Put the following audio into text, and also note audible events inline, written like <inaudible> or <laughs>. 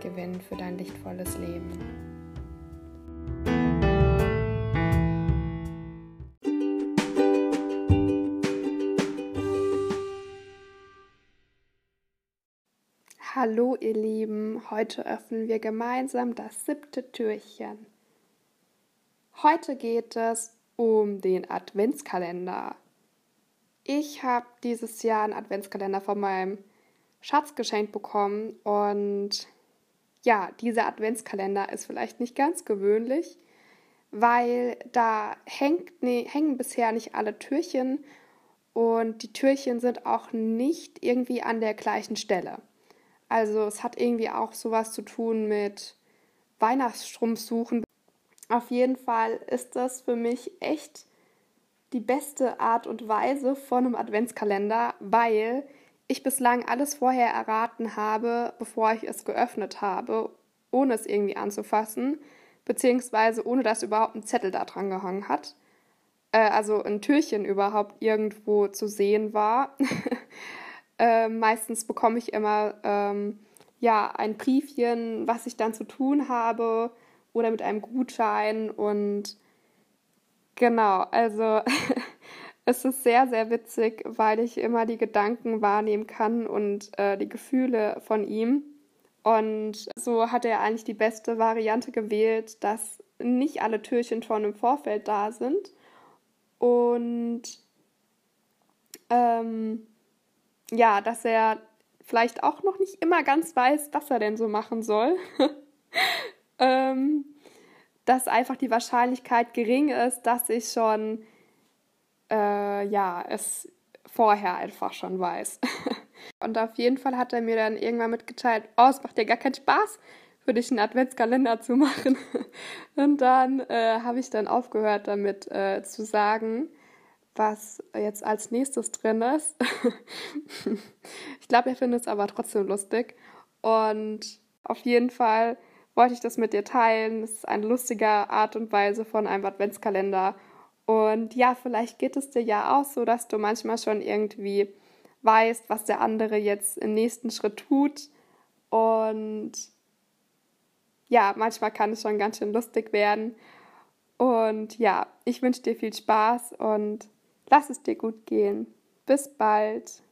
gewinnen für dein lichtvolles Leben. Hallo ihr Lieben, heute öffnen wir gemeinsam das siebte Türchen. Heute geht es um den Adventskalender. Ich habe dieses Jahr einen Adventskalender von meinem Schatz geschenkt bekommen und ja, dieser Adventskalender ist vielleicht nicht ganz gewöhnlich, weil da hängt, nee, hängen bisher nicht alle Türchen und die Türchen sind auch nicht irgendwie an der gleichen Stelle. Also es hat irgendwie auch sowas zu tun mit Weihnachtsstrumpfsuchen. Auf jeden Fall ist das für mich echt die beste Art und Weise von einem Adventskalender, weil ich bislang alles vorher erraten habe, bevor ich es geöffnet habe, ohne es irgendwie anzufassen, beziehungsweise ohne dass überhaupt ein Zettel da dran gehangen hat. Äh, also ein Türchen überhaupt irgendwo zu sehen war. <laughs> äh, meistens bekomme ich immer ähm, ja ein Briefchen, was ich dann zu tun habe, oder mit einem Gutschein und genau, also <laughs> Es ist sehr, sehr witzig, weil ich immer die Gedanken wahrnehmen kann und äh, die Gefühle von ihm. Und so hat er eigentlich die beste Variante gewählt, dass nicht alle Türchen schon im Vorfeld da sind. Und ähm, ja, dass er vielleicht auch noch nicht immer ganz weiß, was er denn so machen soll. <laughs> ähm, dass einfach die Wahrscheinlichkeit gering ist, dass ich schon äh, ja, es vorher einfach schon weiß. <laughs> und auf jeden Fall hat er mir dann irgendwann mitgeteilt, oh, es macht dir gar keinen Spaß, für dich einen Adventskalender zu machen. <laughs> und dann äh, habe ich dann aufgehört damit äh, zu sagen, was jetzt als nächstes drin ist. <laughs> ich glaube, er findet es aber trotzdem lustig. Und auf jeden Fall wollte ich das mit dir teilen. Es ist eine lustige Art und Weise von einem Adventskalender und ja, vielleicht geht es dir ja auch so, dass du manchmal schon irgendwie weißt, was der andere jetzt im nächsten Schritt tut. Und ja, manchmal kann es schon ganz schön lustig werden. Und ja, ich wünsche dir viel Spaß und lass es dir gut gehen. Bis bald.